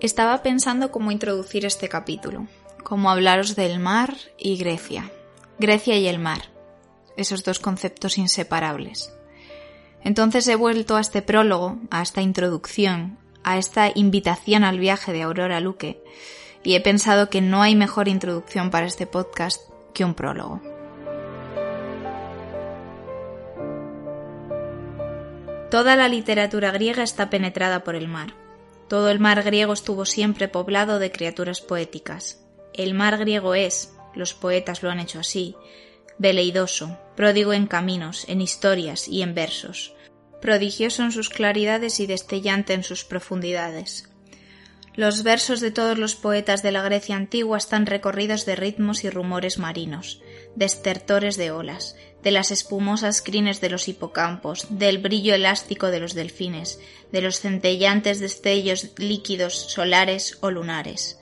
Estaba pensando cómo introducir este capítulo, cómo hablaros del mar y Grecia. Grecia y el mar, esos dos conceptos inseparables. Entonces he vuelto a este prólogo, a esta introducción, a esta invitación al viaje de Aurora Luque, y he pensado que no hay mejor introducción para este podcast que un prólogo. Toda la literatura griega está penetrada por el mar. Todo el mar griego estuvo siempre poblado de criaturas poéticas. El mar griego es, los poetas lo han hecho así, veleidoso, pródigo en caminos, en historias y en versos, prodigioso en sus claridades y destellante en sus profundidades. Los versos de todos los poetas de la Grecia antigua están recorridos de ritmos y rumores marinos, de estertores de olas, de las espumosas crines de los hipocampos, del brillo elástico de los delfines, de los centellantes destellos líquidos solares o lunares.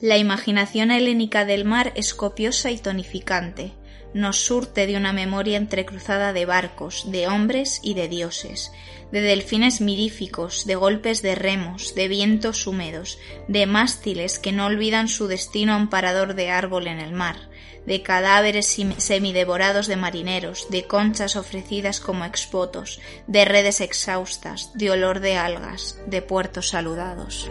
La imaginación helénica del mar es copiosa y tonificante, nos surte de una memoria entrecruzada de barcos, de hombres y de dioses, de delfines miríficos, de golpes de remos, de vientos húmedos, de mástiles que no olvidan su destino amparador de árbol en el mar, de cadáveres semidevorados de marineros, de conchas ofrecidas como exvotos, de redes exhaustas, de olor de algas, de puertos saludados.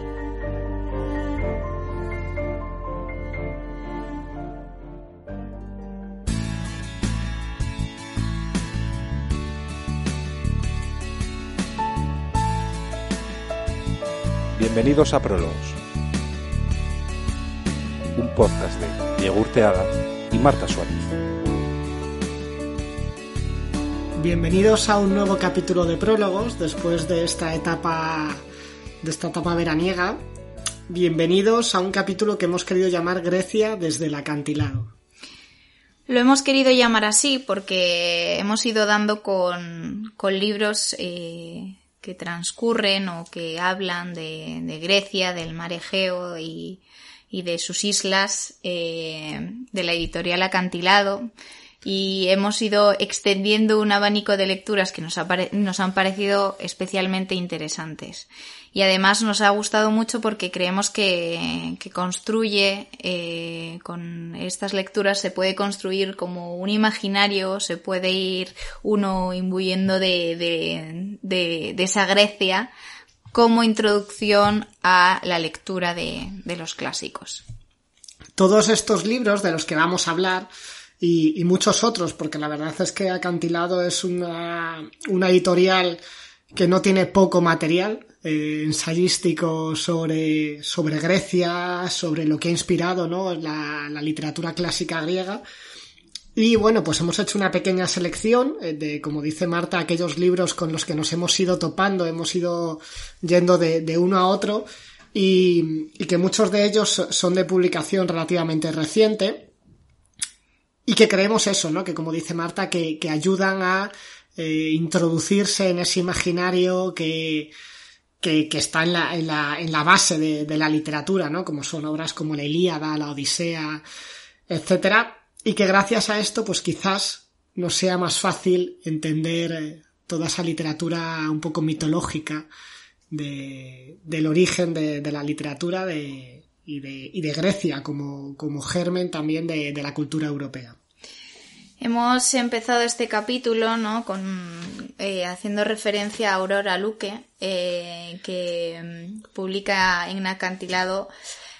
Bienvenidos a Prólogos, un podcast de Diego Urteaga y Marta Suárez. Bienvenidos a un nuevo capítulo de Prólogos después de esta etapa de esta etapa veraniega. Bienvenidos a un capítulo que hemos querido llamar Grecia desde el acantilado. Lo hemos querido llamar así porque hemos ido dando con, libros eh, que transcurren o que hablan de, Grecia, del mar Egeo y, de sus islas, eh, de la editorial Acantilado. Y hemos ido extendiendo un abanico de lecturas que nos, nos han parecido especialmente interesantes y además nos ha gustado mucho porque creemos que, construye, eh, con estas lecturas se puede construir como un imaginario, se puede ir uno imbuyendo de, esa Grecia como introducción a la lectura de, los clásicos. Todos estos libros de los que vamos a hablar y, y, muchos otros, porque la verdad es que Acantilado es una, una editorial que no tiene poco material, eh, ensayístico sobre, sobre Grecia, sobre lo que ha inspirado ¿no? la, la literatura clásica griega. Y bueno, pues hemos hecho una pequeña selección eh, de, como dice Marta, aquellos libros con los que nos hemos ido topando, hemos ido yendo de, de uno a otro y, que muchos de ellos son de publicación relativamente reciente y que creemos eso, ¿no? Que como dice Marta, que, que ayudan a eh, introducirse en ese imaginario que, que, está en la, en la, en la base de, la literatura, ¿no? Como son obras como la Ilíada, la Odisea, etcétera, y que gracias a esto, pues quizás nos sea más fácil entender eh, toda esa literatura un poco mitológica de, del origen de, la literatura de, y, de, y de Grecia como, como germen también de, de la cultura europea. Hemos empezado este capítulo ¿no? con, eh, haciendo referencia a Aurora Luque, eh, que mm, publica en Acantilado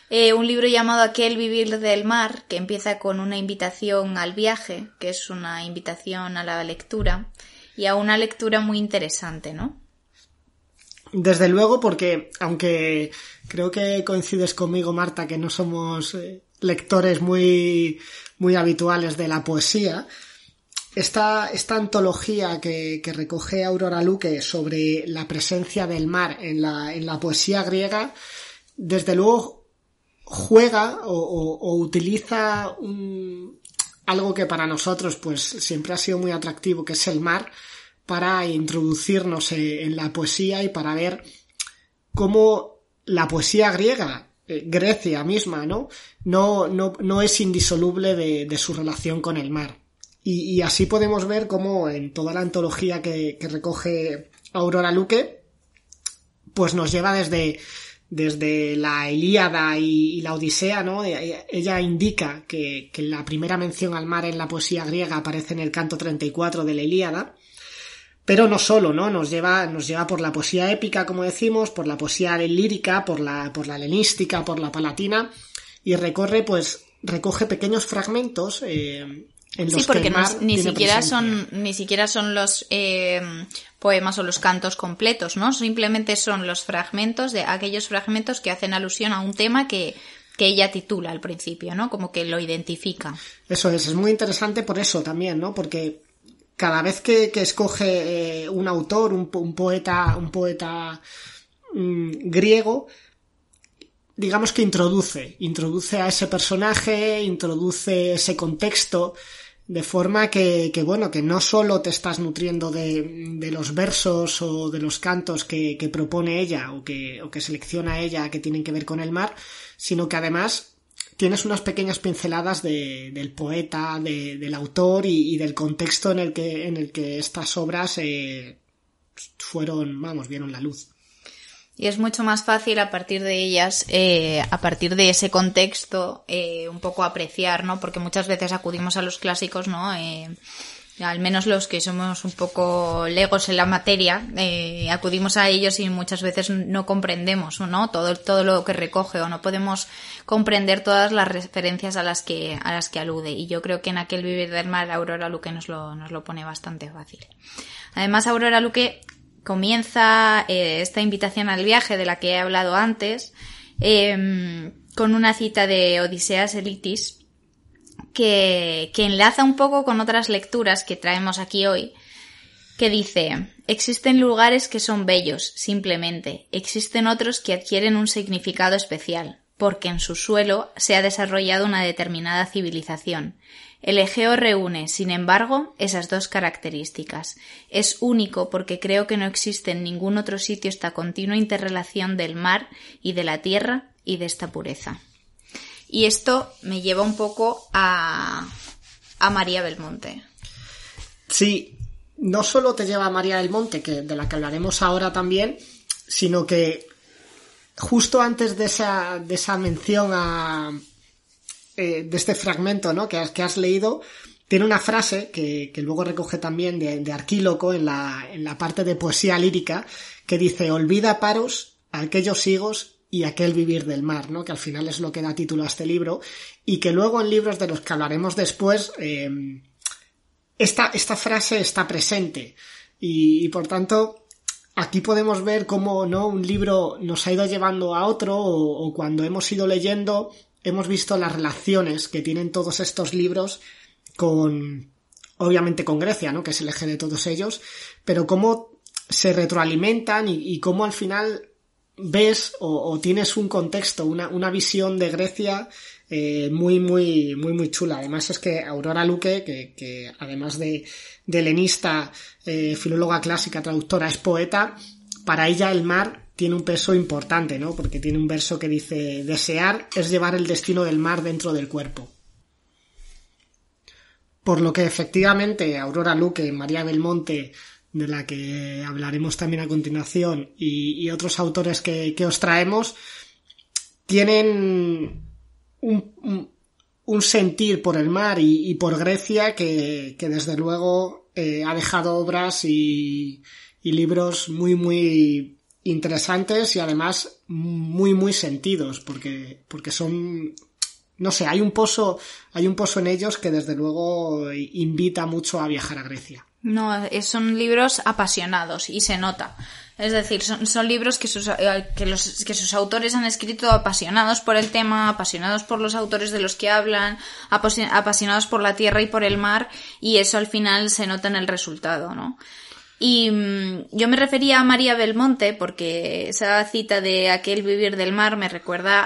eh, un libro llamado Aquel vivir del mar, que empieza con una invitación al viaje, que es una invitación a la lectura, y a una lectura muy interesante, ¿no? Desde luego, porque aunque creo que coincides conmigo, Marta, que no somos lectores muy muy habituales de la poesía. Esta, esta antología que, recoge Aurora Luque sobre la presencia del mar en la, en la poesía griega, desde luego juega o, utiliza algo que para nosotros pues siempre ha sido muy atractivo, que es el mar, para introducirnos en la poesía y para ver cómo la poesía griega eh, Grecia misma, ¿no? No, no, no es indisoluble de, de, su relación con el mar. Y, y, así podemos ver cómo en toda la antología que, que recoge Aurora Luque, pues nos lleva desde, desde la Ilíada y, la Odisea, ¿no? E, ella indica que, que, la primera mención al mar en la poesía griega aparece en el canto 34 de la Ilíada. Pero no solo, ¿no? Nos lleva, nos lleva por la poesía épica, como decimos, por la poesía lírica, por la, por la helenística, por la palatina, y recorre, pues, recoge pequeños fragmentos eh, sí, porque ni siquiera son ni siquiera son los eh, poemas o los cantos completos, ¿no? Simplemente son los fragmentos de aquellos fragmentos que hacen alusión a un tema que, que ella titula al principio, ¿no? Como que lo identifica. Eso es, es muy interesante por eso también, ¿no? Porque cada vez que, escoge eh, un autor, un, poeta, un poeta mm, griego, digamos que introduce, introduce a ese personaje, introduce ese contexto, de forma que, que, bueno, que no solo te estás nutriendo de, de los versos o de los cantos que, que propone ella o que, o que selecciona ella que tienen que ver con el mar, sino que además tienes unas pequeñas pinceladas de, del poeta, de, del autor y, del contexto en el que, estas obras eh, fueron, vamos, vieron la luz. Y es mucho más fácil a partir de ellas, eh, a partir de ese contexto, eh, un poco apreciar, ¿no? Porque muchas veces acudimos a los clásicos, ¿no? Al menos los que somos un poco legos en la materia, eh, acudimos a ellos y muchas veces no comprendemos, ¿no? Todo, todo lo que recoge o no podemos comprender todas las referencias a las que, a las que alude. Y yo creo que en aquel vivir del mar Aurora Luque nos lo, nos lo pone bastante fácil. Además, Aurora Luque comienza eh, esta invitación al viaje de la que he hablado antes em, con una cita de Odiseas Elitis que, que enlaza un poco con otras lecturas que traemos aquí hoy que dice existen lugares que son bellos simplemente existen otros que adquieren un significado especial porque en su suelo se ha desarrollado una determinada civilización el Egeo reúne, sin embargo, esas dos características. Es único porque creo que no existe en ningún otro sitio esta continua interrelación del mar y de la tierra y de esta pureza. Y esto me lleva un poco a, a María Belmonte. Sí, no solo te lleva a María Belmonte, que, de la que hablaremos ahora también, sino que justo antes de esa, de esa mención a, eh, de este fragmento ¿no? que, has, que has leído, tiene una frase que, que luego recoge también de, de Arquíloco en la, en la parte de poesía lírica, que dice, olvida paros, aquellos higos y aquel vivir del mar, ¿no? que al final es lo que da título a este libro, y que luego en libros de los que hablaremos después, eh, esta, esta frase está presente. Y, por tanto, aquí podemos ver cómo ¿no? un libro nos ha ido llevando a otro, o cuando hemos ido leyendo, hemos visto las relaciones que tienen todos estos libros con, obviamente con Grecia, ¿no? Que es el eje de todos ellos, pero cómo se retroalimentan y, cómo al final ves o, tienes un contexto, una, una visión de Grecia eh, muy, muy, muy, muy chula. Además es que Aurora Luque, que, que además de, de helenista, eh, filóloga clásica, traductora, es poeta, para ella el mar tiene un peso importante, ¿no? Porque tiene un verso que dice, desear es llevar el destino del mar dentro del cuerpo. Por lo que efectivamente Aurora Luque, María Belmonte, de la que hablaremos también a continuación, y, otros autores que, os traemos, tienen un, un, sentir por el mar y, por Grecia que, que desde luego eh, ha dejado obras y, y libros muy, muy interesantes y además muy muy sentidos porque porque son no sé hay un pozo hay un pozo en ellos que desde luego invita mucho a viajar a Grecia no son libros apasionados y se nota es decir, son, son libros que sus, eh, que, los, que sus autores han escrito apasionados por el tema, apasionados por los autores de los que hablan, apasionados por la tierra y por el mar, y eso al final se nota en el resultado, ¿no? Y mm, yo me refería a María Belmonte porque esa cita de aquel vivir del mar me recuerda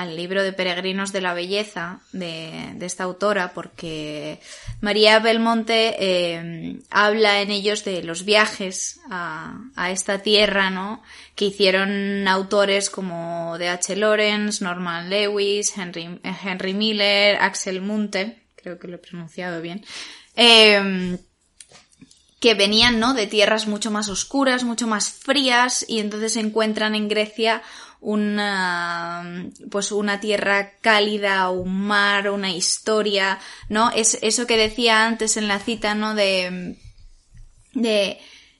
al libro de Peregrinos de la Belleza de, esta autora porque María Belmonte eh, habla en ellos de los viajes a, esta tierra, ¿no? Que hicieron autores como D.H. Lawrence, Norman Lewis, Henry, Henry Miller, Axel Munte, creo que lo he pronunciado bien. Eh, que venían, ¿no? De tierras mucho más oscuras, mucho más frías, y entonces encuentran en Grecia una, pues una tierra cálida, un mar, una historia, ¿no? Es eso que decía antes en la cita, ¿no? De, de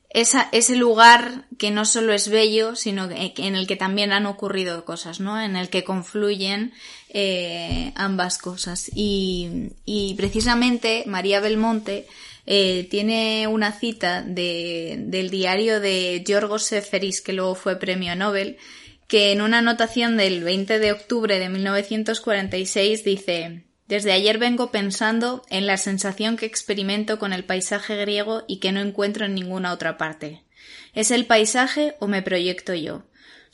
ese lugar que no solo es bello, sino que, en el que también han ocurrido cosas, ¿no? En el que confluyen eh, ambas cosas. Y, y precisamente María Belmonte eh, tiene una cita de, del diario de Giorgos Seferis, que luego fue premio Nobel, que en una anotación del 20 de octubre de 1946 dice Desde ayer vengo pensando en la sensación que experimento con el paisaje griego y que no encuentro en ninguna otra parte. ¿Es el paisaje o me proyecto yo?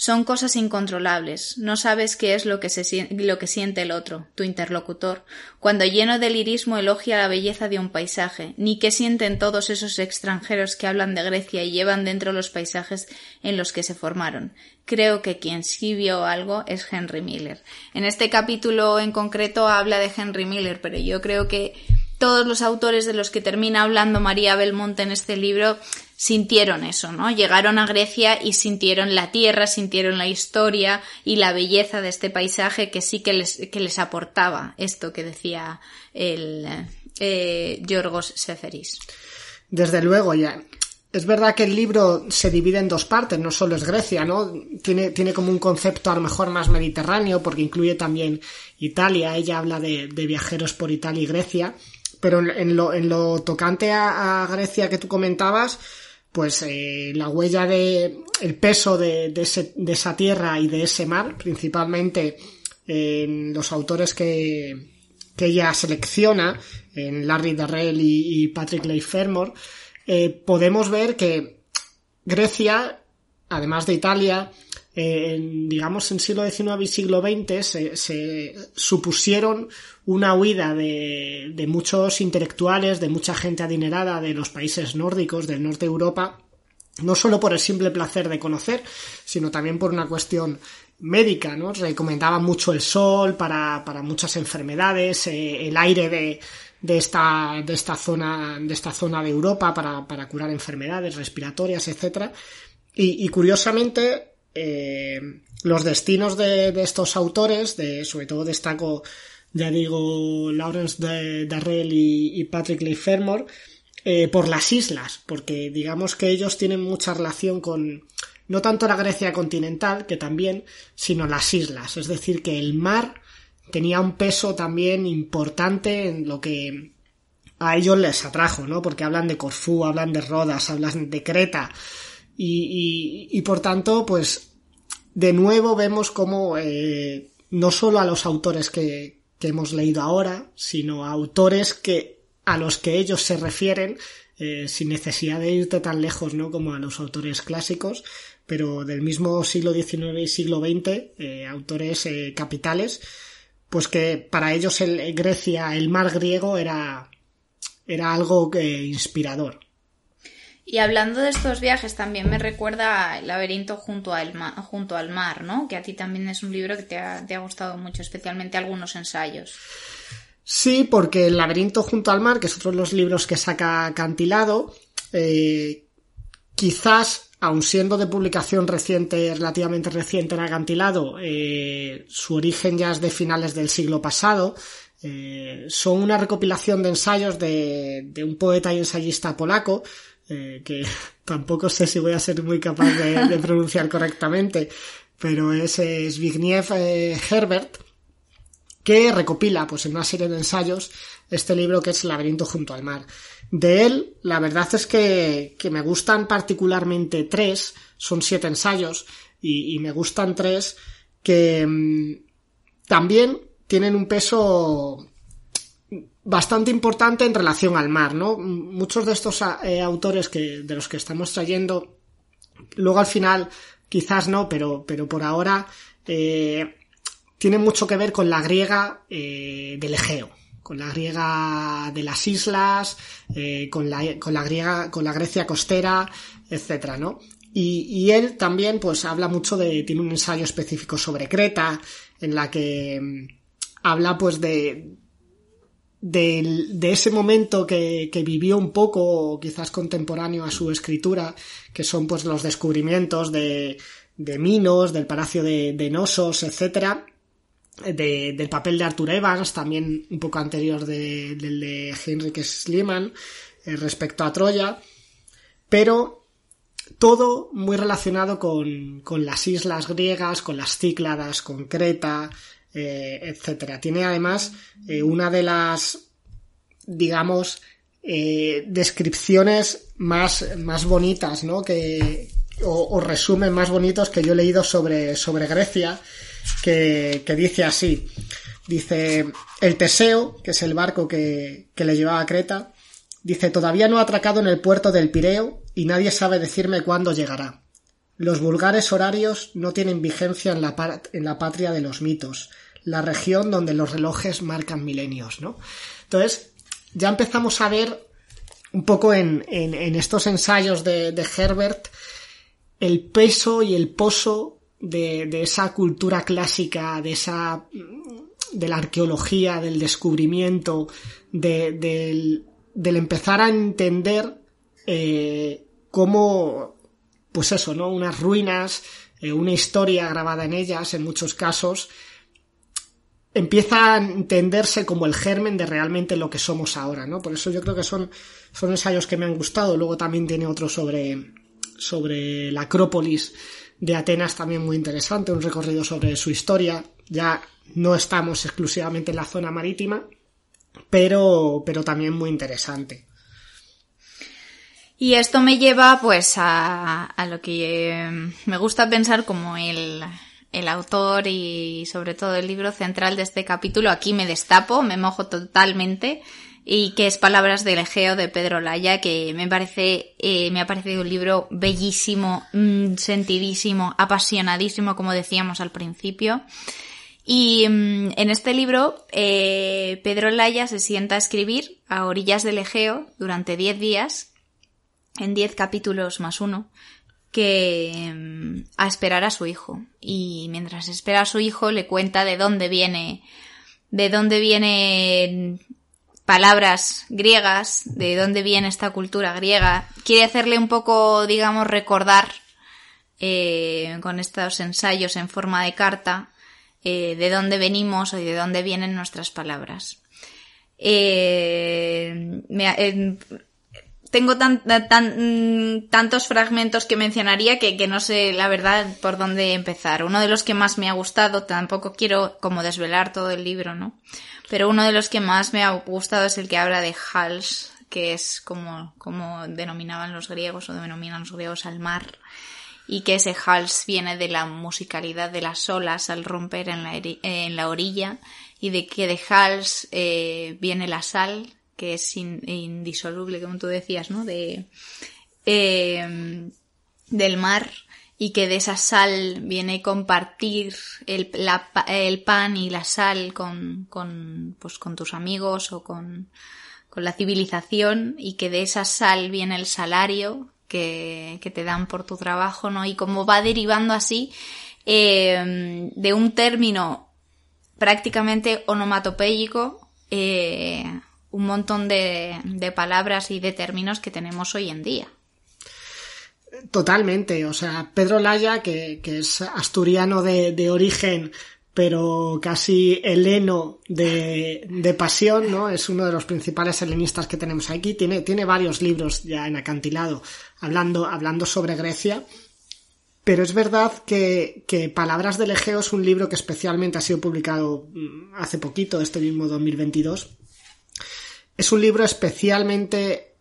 Son cosas incontrolables. No sabes qué es lo que, se, lo que siente el otro, tu interlocutor, cuando lleno de lirismo elogia la belleza de un paisaje, ni qué sienten todos esos extranjeros que hablan de Grecia y llevan dentro los paisajes en los que se formaron. Creo que quien sí vio algo es Henry Miller. En este capítulo en concreto habla de Henry Miller, pero yo creo que todos los autores de los que termina hablando María Belmonte en este libro sintieron eso, ¿no? Llegaron a Grecia y sintieron la tierra, sintieron la historia y la belleza de este paisaje que sí que les, que les aportaba esto que decía el eh, Yorgos Seferis. Desde luego, ya. Es verdad que el libro se divide en dos partes, no solo es Grecia, ¿no? Tiene, tiene como un concepto a lo mejor más mediterráneo, porque incluye también Italia, ella habla de, viajeros por Italia y Grecia, pero en, lo, en lo tocante a Grecia que tú comentabas, pues eh, la huella de el peso de, de, esa tierra y de ese mar, principalmente en los autores que, que ella selecciona, en Larry Darrell y, Patrick Leigh Fermor, eh, podemos ver que Grecia, además de Italia, en, digamos, en siglo XIX y siglo XX se, se supusieron una huida de, de, muchos intelectuales, de mucha gente adinerada de los países nórdicos, del norte de Europa, no solo por el simple placer de conocer, sino también por una cuestión médica, ¿no? Recomendaban mucho el sol para, para muchas enfermedades, eh, el aire de, de esta, de esta zona, de esta zona de Europa para, para curar enfermedades respiratorias, etcétera. Y, y curiosamente, eh, los destinos de, estos autores, de, sobre todo destaco, ya digo, Lawrence Darrell y, Patrick Leigh Fermor, eh, por las islas, porque digamos que ellos tienen mucha relación con no tanto la Grecia continental, que también, sino las islas. Es decir, que el mar tenía un peso también importante en lo que a ellos les atrajo, ¿no? Porque hablan de Corfú, hablan de Rodas, hablan de Creta, y, por tanto, pues de nuevo vemos como eh, no solo a los autores que, que, hemos leído ahora, sino a autores que a los que ellos se refieren eh, sin necesidad de irte tan lejos, ¿no? Como a los autores clásicos, pero del mismo siglo XIX y siglo XX, eh, autores capitales, pues que para ellos el Grecia, el mar griego era era algo inspirador. Y hablando de estos viajes, también me recuerda El laberinto junto al, junto al mar, ¿no? Que a ti también es un libro que te ha, gustado mucho, especialmente algunos ensayos. Sí, porque El laberinto junto al mar, que es otro de los libros que saca Cantilado, eh, quizás, aun siendo de publicación reciente, relativamente reciente en Acantilado, eh, su origen ya es de finales del siglo pasado, eh, son una recopilación de ensayos de un poeta y ensayista polaco, eh, que tampoco sé si voy a ser muy capaz de, pronunciar correctamente, pero es Zbigniew eh, Herbert, que recopila pues en una serie de ensayos este libro que es laberinto junto al mar. De él, la verdad es que, me gustan particularmente tres, son siete ensayos, y, me gustan tres que mm, también tienen un peso bastante importante en relación al mar, ¿no? Muchos de estos eh, autores que, de los que estamos trayendo, luego al final, quizás no, pero, pero por ahora, eh, tienen mucho que ver con la griega eh, del Egeo, con la griega de las islas, eh, con, la, con la griega, con la Grecia costera, etcétera, ¿no? Y, y, él también, pues, habla mucho de, tiene un ensayo específico sobre Creta, en la que mm, habla, pues, de, de ese momento que, vivió un poco, quizás contemporáneo a su escritura, que son pues los descubrimientos de, de Minos, del Palacio de, de Nosos, etcétera, de, del papel de Arthur Evans, también un poco anterior de, del de Heinrich Schliemann, eh, respecto a Troya, pero todo muy relacionado con las islas griegas, con las Cícladas, con Creta, eh, etcétera. Tiene además eh, una de las, digamos, eh, descripciones más, más bonitas, ¿no? Que, o, o, resumen más bonitos que yo he leído sobre, sobre Grecia, que, que dice así. Dice, el Teseo, que es el barco que, que le llevaba a Creta, dice, todavía no ha atracado en el puerto del Pireo y nadie sabe decirme cuándo llegará. Los vulgares horarios no tienen vigencia en la, patria de los mitos, la región donde los relojes marcan milenios, ¿no? Entonces, ya empezamos a ver un poco en, estos ensayos de, Herbert el peso y el pozo de, esa cultura clásica, de esa de la arqueología, del descubrimiento, de, del, del empezar a entender eh, cómo pues eso, ¿no? Unas ruinas, eh, una historia grabada en ellas, en muchos casos, empieza a entenderse como el germen de realmente lo que somos ahora, ¿no? Por eso yo creo que son, son ensayos que me han gustado. Luego también tiene otro sobre, sobre la Acrópolis de Atenas también muy interesante, un recorrido sobre su historia. Ya no estamos exclusivamente en la zona marítima, pero, pero también muy interesante. Y esto me lleva pues a, lo que eh, me gusta pensar como el, el autor y sobre todo el libro central de este capítulo. Aquí me destapo, me mojo totalmente y que es Palabras del Egeo de Pedro Laya, que me parece, eh, me ha parecido un libro bellísimo, mmm, sentidísimo, apasionadísimo, como decíamos al principio. Y mmm, en este libro, eh, Pedro Laya se sienta a escribir a orillas del Egeo durante 10 días en 10 capítulos más uno, que mm, a esperar a su hijo. Y mientras espera a su hijo le cuenta de dónde viene, de dónde vienen palabras griegas, de dónde viene esta cultura griega. Quiere hacerle un poco, digamos, recordar eh, con estos ensayos en forma de carta eh, de dónde venimos y de dónde vienen nuestras palabras. Eh, me, tengo tan, tan, tantos fragmentos que mencionaría que, que, no sé la verdad por dónde empezar. Uno de los que más me ha gustado, tampoco quiero como desvelar todo el libro, ¿no? Pero uno de los que más me ha gustado es el que habla de Hals, que es como, como denominaban los griegos o denominan los griegos al mar. Y que ese Hals viene de la musicalidad de las olas al romper en la, en la orilla y de que de Hals eh, viene la sal que es in, indisoluble, como tú decías, ¿no? De, eh, del mar y que de esa sal viene compartir el, el pan y la sal con, con, pues, con tus amigos o con, con la civilización y que de esa sal viene el salario que, que te dan por tu trabajo, ¿no? Y como va derivando así eh, de un término prácticamente onomatopéyico eh, un montón de, palabras y de términos que tenemos hoy en día. Totalmente, o sea, Pedro Laya, que, es asturiano de, origen, pero casi heleno de, de, pasión, ¿no? Es uno de los principales helenistas que tenemos aquí. Tiene, tiene varios libros ya en acantilado hablando, hablando sobre Grecia. Pero es verdad que, que Palabras del Egeo es un libro que especialmente ha sido publicado mm, hace poquito, este mismo 2022 es un libro especialmente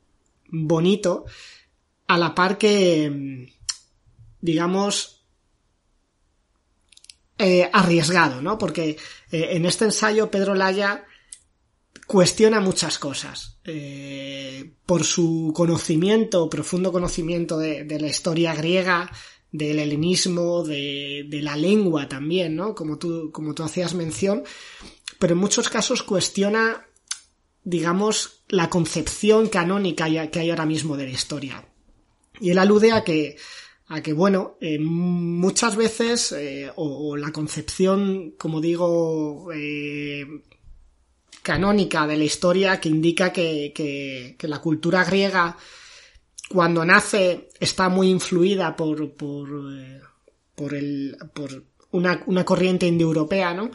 bonito, a la par que, digamos, eh, arriesgado, ¿no? Porque eh, en este ensayo Pedro Laya cuestiona muchas cosas. Eh, por su conocimiento, profundo conocimiento de, la historia griega, del helenismo, de, de, la lengua también, ¿no? Como tú, como tú hacías mención. Pero en muchos casos cuestiona digamos, la concepción canónica que hay ahora mismo de la historia. Y él alude a que, a que bueno, eh, muchas veces, eh, o, la concepción, como digo, eh, canónica de la historia que indica que, que, la cultura griega cuando nace está muy influida por, por, por, el, por una, una corriente indoeuropea, ¿no?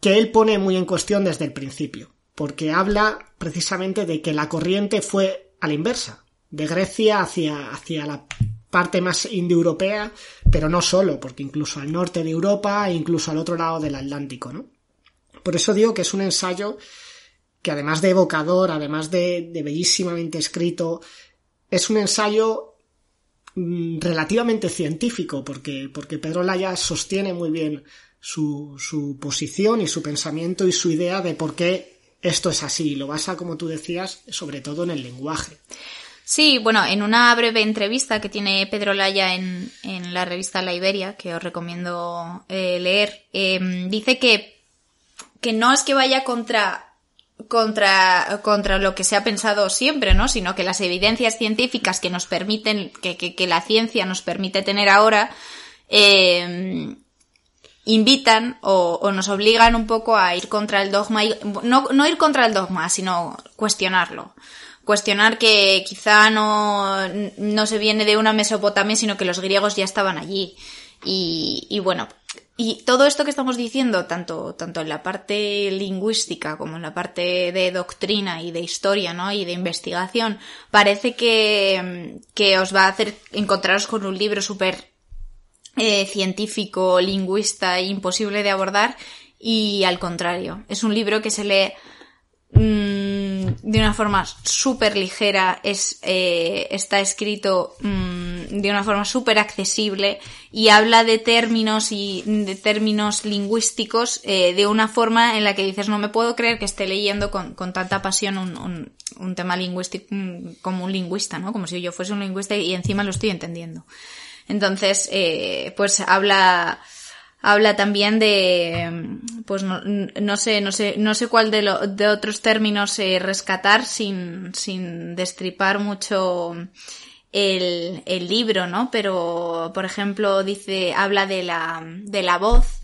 Que él pone muy en cuestión desde el principio, porque habla precisamente de que la corriente fue a la inversa, de Grecia hacia, hacia la parte más indoeuropea, pero no solo, porque incluso al norte de Europa e incluso al otro lado del Atlántico, ¿no? Por eso digo que es un ensayo que además de evocador, además de, bellísimamente escrito, es un ensayo mm, relativamente científico, porque, porque Pedro Laya sostiene muy bien su, su, posición y su pensamiento y su idea de por qué esto es así. Lo basa, como tú decías, sobre todo en el lenguaje. Sí, bueno, en una breve entrevista que tiene Pedro Laya en, en la revista La Iberia, que os recomiendo eh, leer, eh, dice que que no es que vaya contra contra, contra lo que se ha pensado siempre, ¿no? Sino que las evidencias científicas que nos permiten, que, que, la ciencia nos permite tener ahora, eh, invitan o, o, nos obligan un poco a ir contra el dogma, y, no, no ir contra el dogma, sino cuestionarlo. Cuestionar que quizá no, no se viene de una Mesopotamia, sino que los griegos ya estaban allí. Y, y bueno, y todo esto que estamos diciendo, tanto, tanto en la parte lingüística como en la parte de doctrina y de historia, ¿no? Y de investigación, parece que, que os va a hacer encontraros con un libro súper eh, científico, lingüista, imposible de abordar, y al contrario, es un libro que se lee Mm, de una forma súper ligera, es, eh, está escrito mm, de una forma súper accesible y habla de términos y de términos lingüísticos eh, de una forma en la que dices no me puedo creer que esté leyendo con, con tanta pasión un, un, un tema lingüístico mm, como un lingüista, ¿no? Como si yo fuese un lingüista y encima lo estoy entendiendo. Entonces, eh, pues habla, habla también de, pues no, no, sé, no sé, no sé cuál de, lo, de otros términos eh, rescatar sin, sin destripar mucho el, el libro, ¿no? Pero, por ejemplo, dice, habla de la, de la voz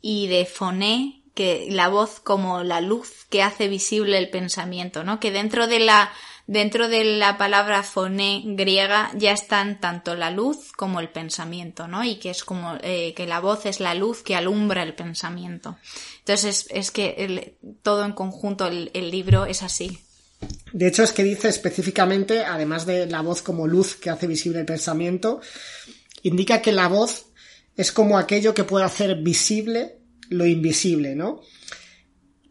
y de foné, que la voz como la luz que hace visible el pensamiento, ¿no? Que dentro de la, dentro de la palabra foné griega ya están tanto la luz como el pensamiento, ¿no? Y que es como eh, que la voz es la luz que alumbra el pensamiento. Entonces es, que todo en conjunto el, libro es así. De hecho es que dice específicamente, además de la voz como luz que hace visible el pensamiento, indica que la voz es como aquello que puede hacer visible lo invisible, ¿no?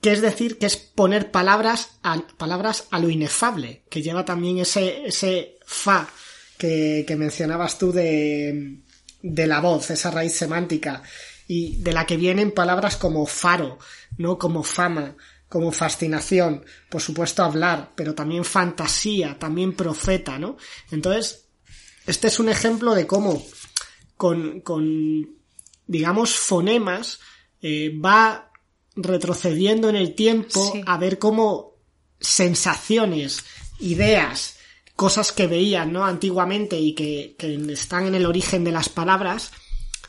Que es decir, que es poner palabras a, palabras a lo inefable, que lleva también ese, ese fa que, mencionabas tú de, de la voz, esa raíz semántica, y de la que vienen palabras como faro, ¿no? Como fama, como fascinación, por supuesto hablar, pero también fantasía, también profeta, ¿no? Entonces, este es un ejemplo de cómo con, con digamos, fonemas eh, va retrocediendo en el tiempo a ver cómo sensaciones, ideas, cosas que veían, ¿no? Antiguamente y que, están en el origen de las palabras,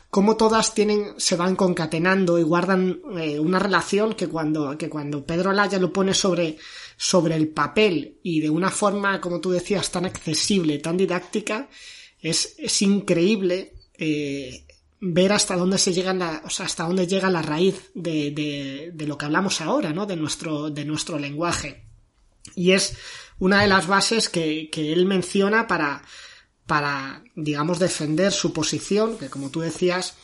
cómo todas tienen, se van concatenando y guardan eh, una relación que cuando, que cuando Pedro Laya lo pone sobre, sobre el papel y de una forma, como tú decías, tan accesible, tan didáctica, es, es increíble eh, ver hasta dónde se llega la, o sea, hasta dónde llega la raíz de, de, de, lo que hablamos ahora, ¿no? De nuestro, de nuestro lenguaje. Y es una de las bases que, que él menciona para, para, digamos, defender su posición, que como tú decías,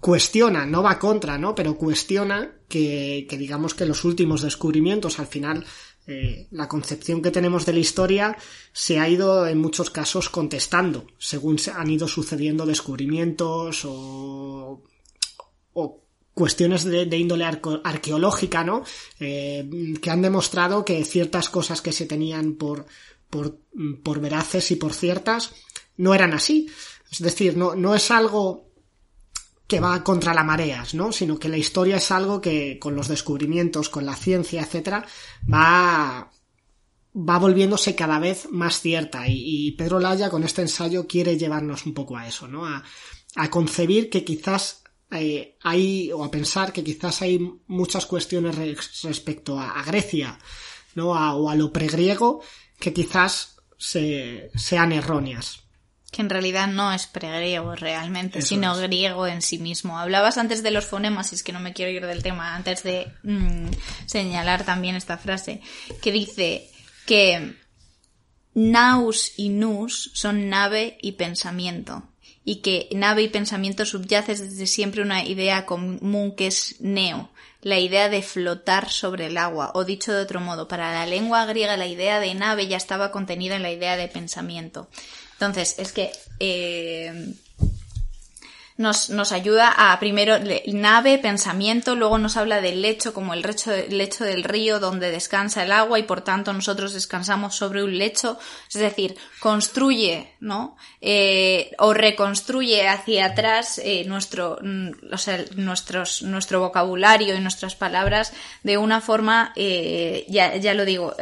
cuestiona, no va contra, ¿no? Pero cuestiona que, que digamos que los últimos descubrimientos al final eh, la concepción que tenemos de la historia se ha ido en muchos casos contestando según se han ido sucediendo descubrimientos o, o cuestiones de, índole arqueológica, ¿no? Eh, que han demostrado que ciertas cosas que se tenían por, por, por veraces y por ciertas no eran así. Es decir, no, no es algo que va contra las mareas, ¿no? Sino que la historia es algo que con los descubrimientos, con la ciencia, etcétera, va va volviéndose cada vez más cierta y, Pedro Laya con este ensayo quiere llevarnos un poco a eso, ¿no? A, a concebir que quizás eh, hay, o a pensar que quizás hay muchas cuestiones respecto a, Grecia, ¿no? o a lo pregriego que quizás se, sean erróneas que en realidad no es pregriego realmente, sino griego en sí mismo. Hablabas antes de los fonemas, y es que no me quiero ir del tema, antes de mm, señalar también esta frase, que dice que naus y nus son nave y pensamiento, y que nave y pensamiento subyace desde siempre una idea común que es neo, la idea de flotar sobre el agua, o dicho de otro modo, para la lengua griega la idea de nave ya estaba contenida en la idea de pensamiento. Entonces, es que eh, nos, nos, ayuda a primero nave, pensamiento, luego nos habla del lecho como el lecho, lecho del río donde descansa el agua y por tanto nosotros descansamos sobre un lecho, es decir, construye, ¿no? Eh, o reconstruye hacia atrás eh, nuestro, mm, o sea, nuestros, nuestro vocabulario y nuestras palabras de una forma, eh, ya, ya lo digo,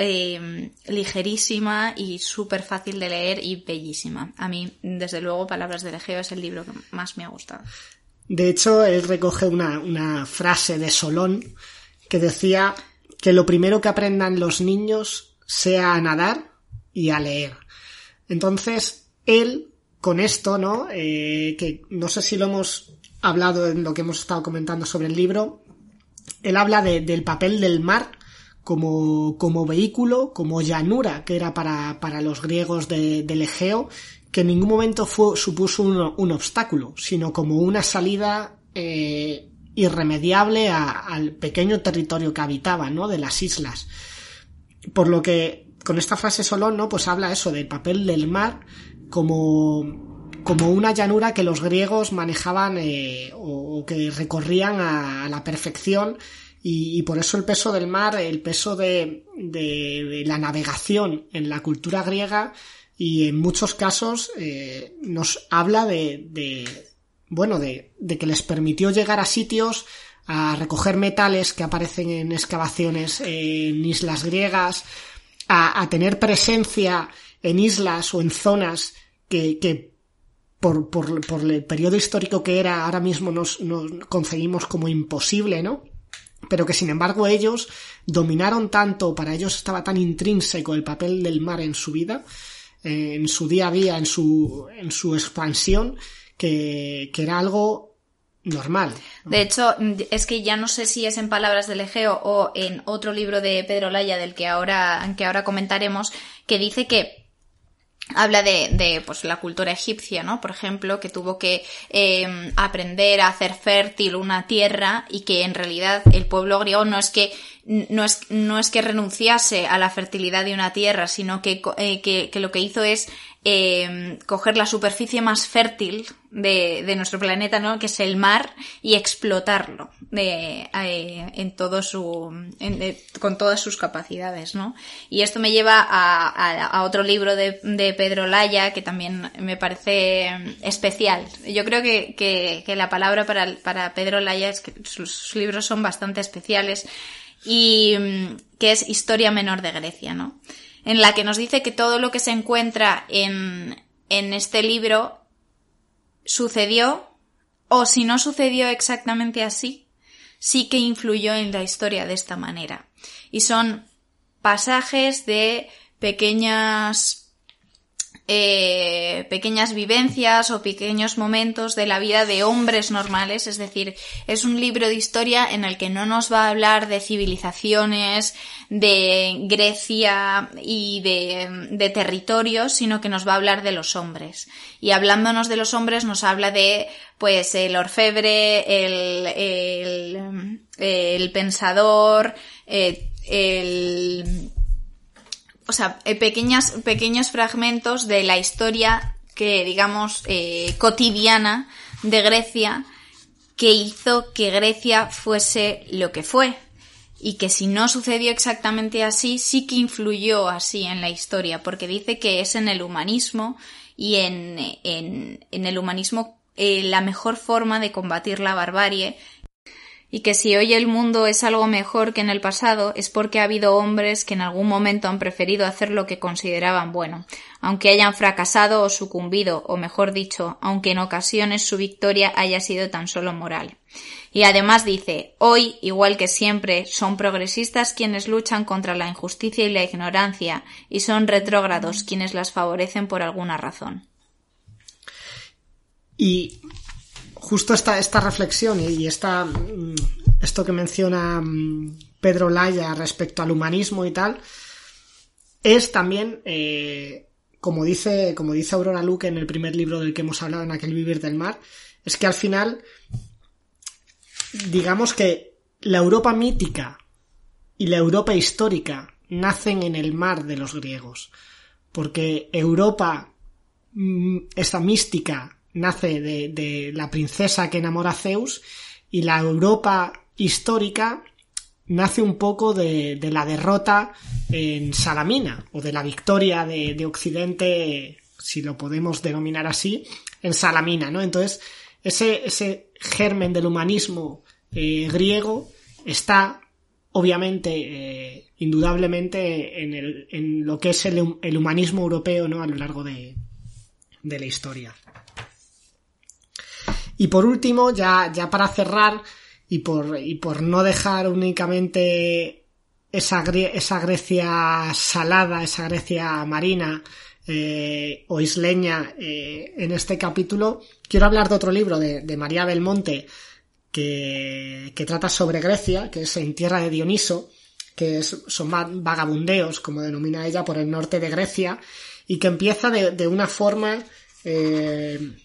ligerísima y súper fácil de leer y bellísima. A mí, desde luego, Palabras del Egeo es el libro que más me ha gustado. De hecho, él recoge una, frase de Solón que decía que lo primero que aprendan los niños sea a nadar y a leer. Entonces, él con esto, ¿no? Eh, que no sé si lo hemos hablado en lo que hemos estado comentando sobre el libro, él habla del papel del mar como, como vehículo, como llanura que era para, para los griegos de, del Egeo, que en ningún momento fue, supuso un, obstáculo, sino como una salida eh, irremediable al pequeño territorio que habitaba, ¿no? De las islas. Por lo que con esta frase solo, ¿no? Pues habla eso del papel del mar como, como una llanura que los griegos manejaban eh, o, que recorrían a, la perfección y, por eso el peso del mar, el peso de, de, la navegación en la cultura griega y en muchos casos eh, nos habla de, de bueno, de, de que les permitió llegar a sitios a recoger metales que aparecen en excavaciones en islas griegas, a, tener presencia en islas o en zonas que, que por, por, por, el periodo histórico que era, ahora mismo nos, nos conseguimos como imposible, ¿no? Pero que sin embargo ellos dominaron tanto, para ellos estaba tan intrínseco el papel del mar en su vida, en su día a día, en su, en su expansión, que, que era algo normal. De hecho, es que ya no sé si es en Palabras del Egeo o en otro libro de Pedro Laya del que ahora, que ahora comentaremos, que dice que habla de, de pues la cultura egipcia, ¿no? Por ejemplo, que tuvo que eh, aprender a hacer fértil una tierra y que en realidad el pueblo griego no es que no es, no es que renunciase a la fertilidad de una tierra, sino que, eh, que, que lo que hizo es eh, coger la superficie más fértil de, nuestro planeta, ¿no? Que es el mar y explotarlo eh, en todo su, con todas sus capacidades, ¿no? Y esto me lleva a, otro libro de, Pedro Laya que también me parece especial. Yo creo que, la palabra para, para Pedro Laya es que sus libros son bastante especiales y mm, que es Historia Menor de Grecia, ¿no? En la que nos dice que todo lo que se encuentra en, en este libro sucedió, o si no sucedió exactamente así, sí que influyó en la historia de esta manera. Y son pasajes de pequeñas eh, pequeñas vivencias o pequeños momentos de la vida de hombres normales, es decir, es un libro de historia en el que no nos va a hablar de civilizaciones, de Grecia y de, territorios, sino que nos va a hablar de los hombres. Y hablándonos de los hombres nos habla de, pues, el orfebre, el pensador, eh, el o sea, eh, pequeñas, pequeños fragmentos de la historia que, digamos, eh, cotidiana de Grecia que hizo que Grecia fuese lo que fue. Y que si no sucedió exactamente así, sí que influyó así en la historia, porque dice que es en el humanismo y en, en, en el humanismo eh, la mejor forma de combatir la barbarie y que si hoy el mundo es algo mejor que en el pasado es porque ha habido hombres que en algún momento han preferido hacer lo que consideraban bueno, aunque hayan fracasado o sucumbido, o mejor dicho, aunque en ocasiones su victoria haya sido tan solo moral. Y además dice, hoy, igual que siempre, son progresistas quienes luchan contra la injusticia y la ignorancia, y son retrógrados quienes las favorecen por alguna razón. Y justo esta, esta reflexión y esta, mm, esto que menciona mm, Pedro Laya respecto al humanismo y tal, es también, eh, como, dice, como dice Aurora Luque en el primer libro del que hemos hablado en aquel Vivir del Mar, es que al final, digamos que la Europa mítica y la Europa histórica nacen en el mar de los griegos, porque Europa, mm, esa mística nace de, la princesa que enamora a Zeus y la Europa histórica nace un poco de, la derrota en Salamina o de la victoria de, Occidente, si lo podemos denominar así, en Salamina, ¿no? Entonces, ese, ese germen del humanismo eh, griego está, obviamente, eh, indudablemente, en, el, en, lo que es el, el, humanismo europeo, ¿no? A lo largo de, de la historia. Y por último, ya, ya para cerrar y por, y por no dejar únicamente esa, esa Grecia salada, esa Grecia marina eh, o isleña eh, en este capítulo, quiero hablar de otro libro de, María Belmonte que, que trata sobre Grecia, que es En Tierra de Dioniso, que es, son vagabundeos, como denomina ella, por el norte de Grecia, y que empieza de, de una forma eh,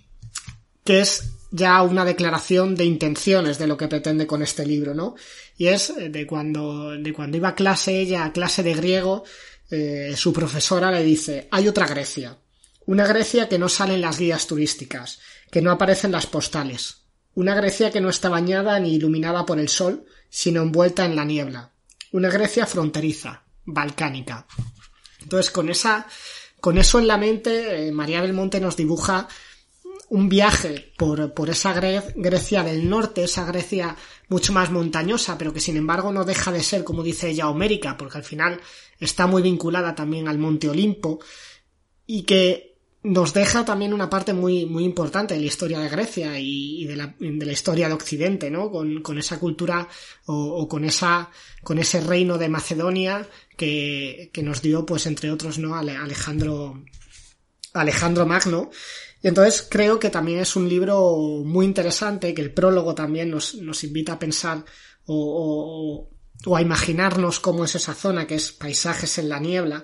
que es ya una declaración de intenciones de lo que pretende con este libro, ¿no? Y es eh, de cuando, de cuando iba a clase ella, a clase de griego, eh, su profesora le dice, hay otra Grecia, una Grecia que no sale en las guías turísticas, que no aparece en las postales, una Grecia que no está bañada ni iluminada por el sol, sino envuelta en la niebla, una Grecia fronteriza, balcánica. Entonces, con esa, con eso en la mente, eh, María Belmonte nos dibuja un viaje por, por esa Grecia del norte, esa Grecia mucho más montañosa, pero que sin embargo no deja de ser, como dice ella, homérica, porque al final está muy vinculada también al Monte Olimpo, y que nos deja también una parte muy, muy importante de la historia de Grecia y, de, la, de, la, historia de Occidente, ¿no? Con, con esa cultura o, con esa, con ese reino de Macedonia que, que nos dio, pues, entre otros, ¿no? Alejandro, Alejandro Magno, y entonces creo que también es un libro muy interesante, que el prólogo también nos, nos invita a pensar o, o, a imaginarnos cómo es esa zona, que es paisajes en la niebla.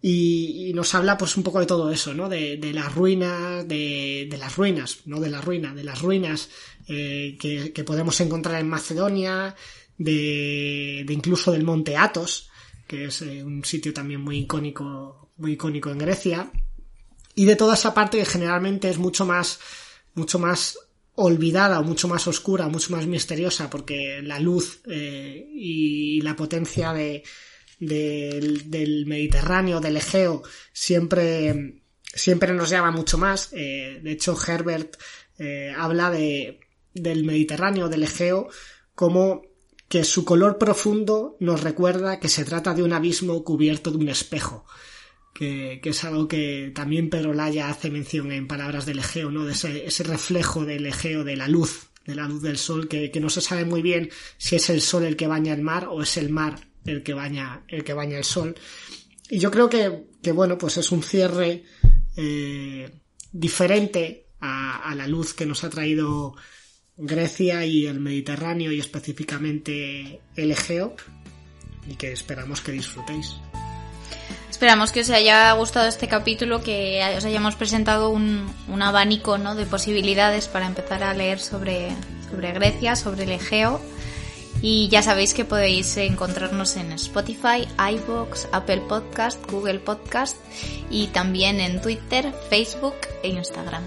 Y, nos habla pues un poco de todo eso, ¿no? De, de las ruinas, de, de, las ruinas, no de la ruina, de las ruinas eh, que, que, podemos encontrar en Macedonia, de, de incluso del monte Athos, que es eh, un sitio también muy icónico, muy icónico en Grecia, y de toda esa parte que generalmente es mucho más, mucho más olvidada o mucho más oscura, mucho más misteriosa, porque la luz eh, y la potencia de, del Mediterráneo, del Egeo, siempre, siempre nos llama mucho más. Eh, de hecho, Herbert eh, habla de, del Mediterráneo, del Egeo, como que su color profundo nos recuerda que se trata de un abismo cubierto de un espejo que, es algo que también Pedro Laya hace mención en Palabras del Egeo, ¿no? De ese, reflejo del Egeo, de la luz, de la luz del sol, que, no se sabe muy bien si es el sol el que baña el mar o es el mar el que baña, el que baña el sol. Y yo creo que, que bueno, pues es un cierre eh, diferente a, a la luz que nos ha traído Grecia y el Mediterráneo y específicamente el Egeo y que esperamos que disfrutéis. Esperamos que os haya gustado este capítulo, que os hayamos presentado un, abanico ¿no? de posibilidades para empezar a leer sobre, sobre Grecia, sobre el Egeo. Y ya sabéis que podéis encontrarnos en Spotify, iVoox, Apple Podcast, Google Podcast y también en Twitter, Facebook e Instagram.